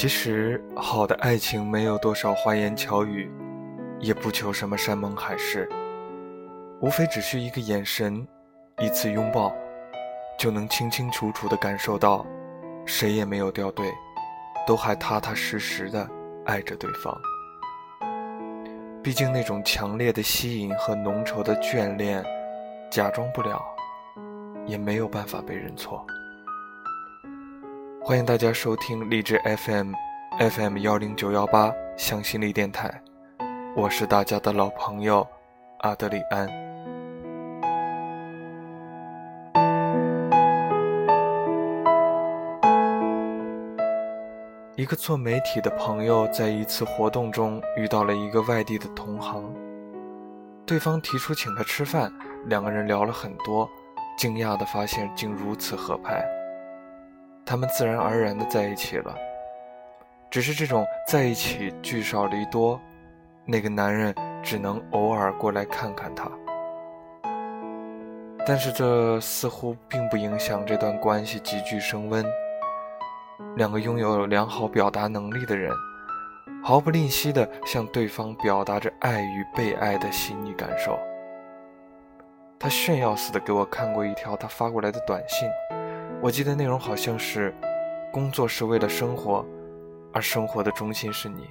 其实，好的爱情没有多少花言巧语，也不求什么山盟海誓，无非只需一个眼神，一次拥抱，就能清清楚楚地感受到，谁也没有掉队，都还踏踏实实地爱着对方。毕竟那种强烈的吸引和浓稠的眷恋，假装不了，也没有办法被认错。欢迎大家收听荔枝 FM FM 幺零九幺八向心力电台，我是大家的老朋友阿德里安。一个做媒体的朋友在一次活动中遇到了一个外地的同行，对方提出请他吃饭，两个人聊了很多，惊讶地发现竟如此合拍。他们自然而然的在一起了，只是这种在一起聚少离多，那个男人只能偶尔过来看看她。但是这似乎并不影响这段关系急剧升温。两个拥有良好表达能力的人，毫不吝惜地向对方表达着爱与被爱的细腻感受。他炫耀似的给我看过一条他发过来的短信。我记得内容好像是：工作是为了生活，而生活的中心是你。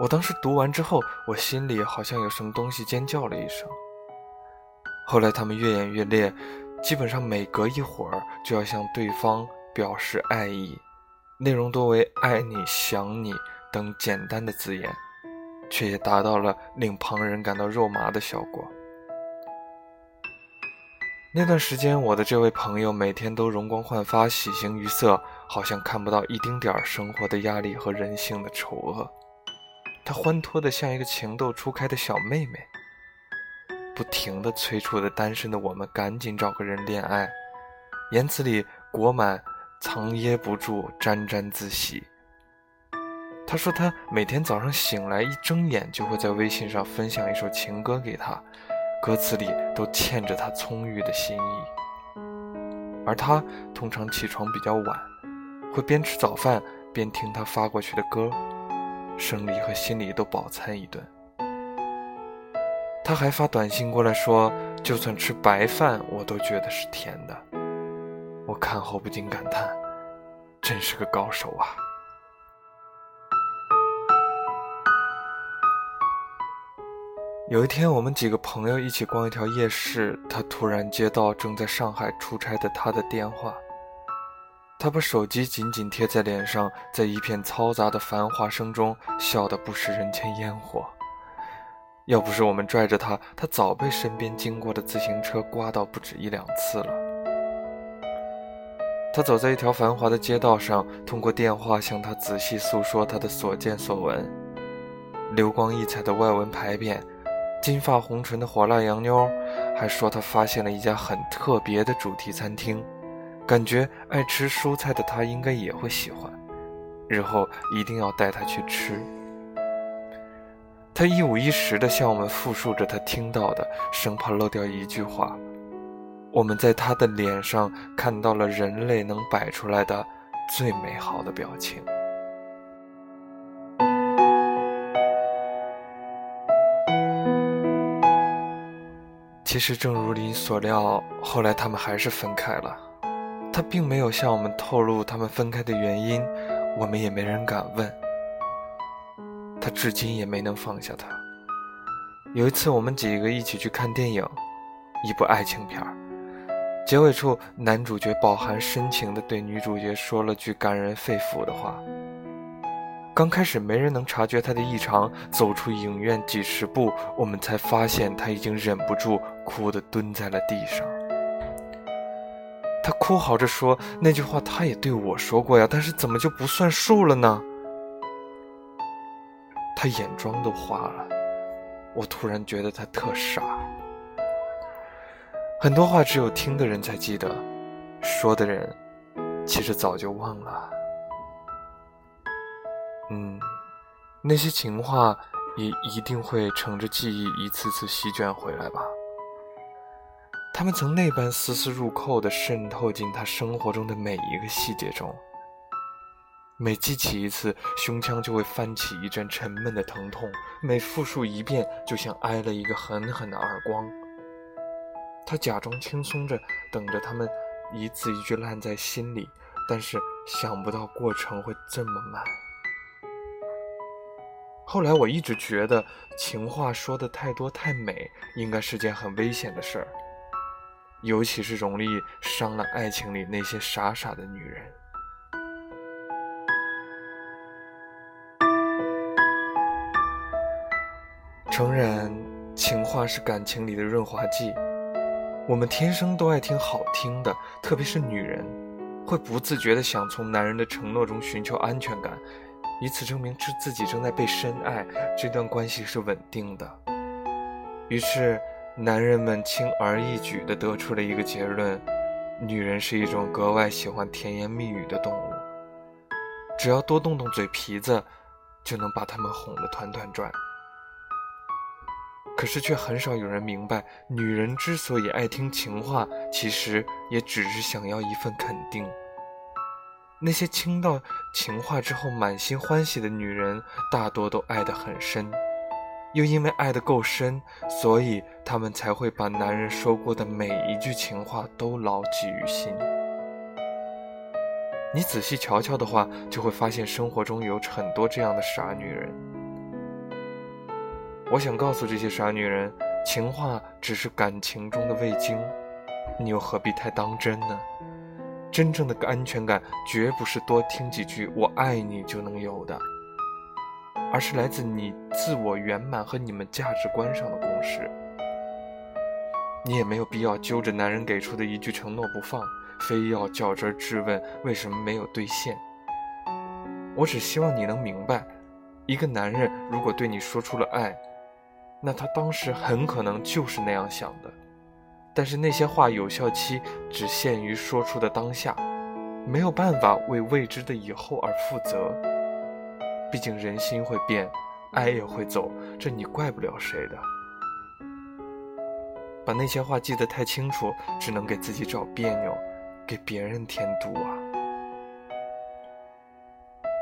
我当时读完之后，我心里好像有什么东西尖叫了一声。后来他们越演越烈，基本上每隔一会儿就要向对方表示爱意，内容多为“爱你”“想你”等简单的字眼，却也达到了令旁人感到肉麻的效果。那段时间，我的这位朋友每天都容光焕发、喜形于色，好像看不到一丁点儿生活的压力和人性的丑恶。他欢脱得像一个情窦初开的小妹妹，不停地催促着单身的我们赶紧找个人恋爱，言辞里裹满藏掖不住沾沾自喜。他说他每天早上醒来一睁眼，就会在微信上分享一首情歌给他。歌词里都嵌着他葱郁的心意，而他通常起床比较晚，会边吃早饭边听他发过去的歌，生理和心理都饱餐一顿。他还发短信过来说，就算吃白饭我都觉得是甜的。我看后不禁感叹，真是个高手啊！有一天，我们几个朋友一起逛一条夜市，他突然接到正在上海出差的他的电话。他把手机紧紧贴在脸上，在一片嘈杂的繁华声中笑得不食人间烟火。要不是我们拽着他，他早被身边经过的自行车刮到不止一两次了。他走在一条繁华的街道上，通过电话向他仔细诉说他的所见所闻，流光溢彩的外文牌匾。金发红唇的火辣洋妞，还说她发现了一家很特别的主题餐厅，感觉爱吃蔬菜的她应该也会喜欢，日后一定要带她去吃。他一五一十地向我们复述着他听到的，生怕漏掉一句话。我们在他的脸上看到了人类能摆出来的最美好的表情。其实，正如你所料，后来他们还是分开了。他并没有向我们透露他们分开的原因，我们也没人敢问。他至今也没能放下他。有一次，我们几个一起去看电影，一部爱情片儿。结尾处，男主角饱含深情地对女主角说了句感人肺腑的话。刚开始没人能察觉他的异常，走出影院几十步，我们才发现他已经忍不住哭得蹲在了地上。他哭嚎着说：“那句话他也对我说过呀，但是怎么就不算数了呢？”他眼妆都花了，我突然觉得他特傻。很多话只有听的人才记得，说的人其实早就忘了。嗯，那些情话也一定会乘着记忆一次次席卷回来吧。他们曾那般丝丝入扣地渗透进他生活中的每一个细节中。每记起一次，胸腔就会翻起一阵沉闷的疼痛；每复述一遍，就像挨了一个狠狠的耳光。他假装轻松着，等着他们一字一句烂在心里，但是想不到过程会这么慢。后来我一直觉得，情话说的太多太美，应该是件很危险的事儿，尤其是容易伤了爱情里那些傻傻的女人。诚然，情话是感情里的润滑剂，我们天生都爱听好听的，特别是女人，会不自觉地想从男人的承诺中寻求安全感。以此证明自自己正在被深爱，这段关系是稳定的。于是，男人们轻而易举地得出了一个结论：女人是一种格外喜欢甜言蜜语的动物，只要多动动嘴皮子，就能把他们哄得团团转。可是，却很少有人明白，女人之所以爱听情话，其实也只是想要一份肯定。那些听到情话之后满心欢喜的女人，大多都爱得很深，又因为爱得够深，所以她们才会把男人说过的每一句情话都牢记于心。你仔细瞧瞧的话，就会发现生活中有很多这样的傻女人。我想告诉这些傻女人，情话只是感情中的味精，你又何必太当真呢？真正的安全感绝不是多听几句“我爱你”就能有的，而是来自你自我圆满和你们价值观上的共识。你也没有必要揪着男人给出的一句承诺不放，非要较真质问为什么没有兑现。我只希望你能明白，一个男人如果对你说出了爱，那他当时很可能就是那样想的。但是那些话有效期只限于说出的当下，没有办法为未知的以后而负责。毕竟人心会变，爱也会走，这你怪不了谁的。把那些话记得太清楚，只能给自己找别扭，给别人添堵啊！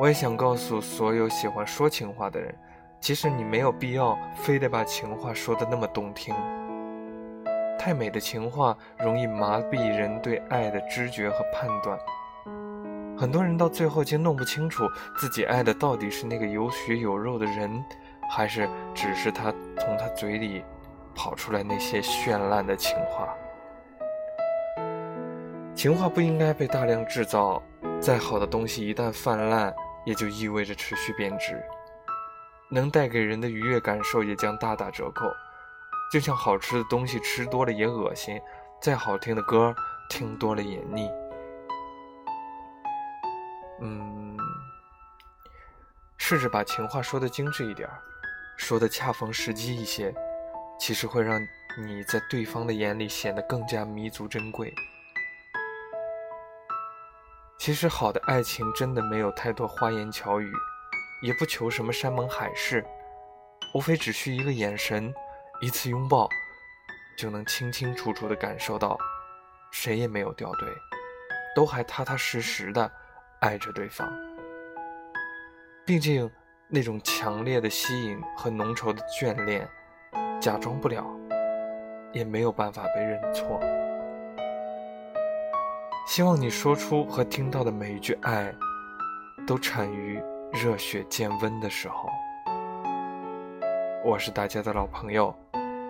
我也想告诉所有喜欢说情话的人，其实你没有必要非得把情话说的那么动听。太美的情话容易麻痹人对爱的知觉和判断，很多人到最后竟弄不清楚自己爱的到底是那个有血有肉的人，还是只是他从他嘴里跑出来那些绚烂的情话。情话不应该被大量制造，再好的东西一旦泛滥，也就意味着持续贬值，能带给人的愉悦感受也将大打折扣。就像好吃的东西吃多了也恶心，再好听的歌听多了也腻。嗯，试着把情话说的精致一点，说的恰逢时机一些，其实会让你在对方的眼里显得更加弥足珍贵。其实好的爱情真的没有太多花言巧语，也不求什么山盟海誓，无非只需一个眼神。一次拥抱，就能清清楚楚地感受到，谁也没有掉队，都还踏踏实实的爱着对方。毕竟，那种强烈的吸引和浓稠的眷恋，假装不了，也没有办法被认错。希望你说出和听到的每一句爱，都产于热血渐温的时候。我是大家的老朋友。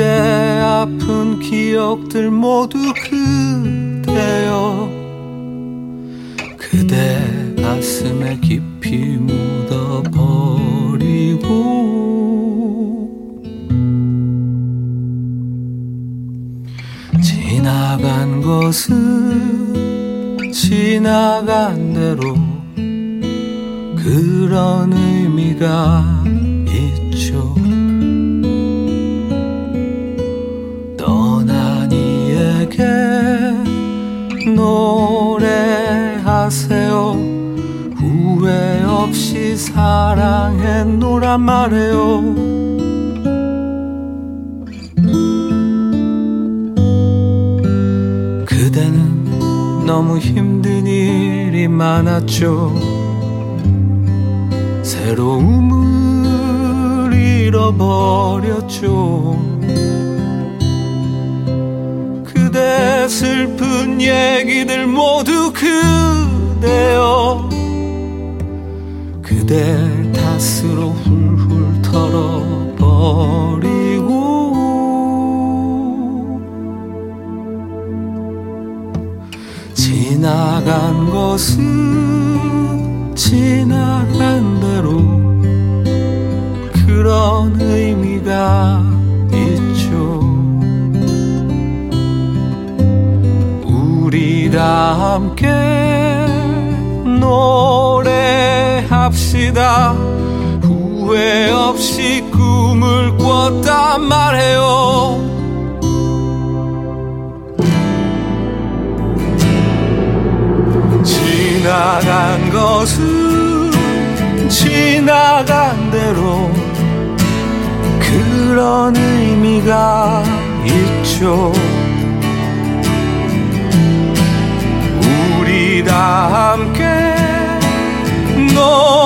그대 아픈 기억들 모두 그대여 그대 가슴에 깊이 묻어버리고 것은 지나간 대로 그런 의미가 있죠. 노래하세요. 후회 없이 사랑했노란 말해요. 그대는 너무 힘든 일이 많았죠. 새로움을 잃어버렸죠. 슬픈 얘기들 모두 그대여. 그대 탓으로 훌훌 털어버리고. 지나간 것은 지나간 대로 그런 의미가 우리 다 함께 노래합시다. 후회 없이 꿈을 꿨단 말해요. 지나간 것은 지나간 대로 그런 의미가 있죠. 우리 다 함께 너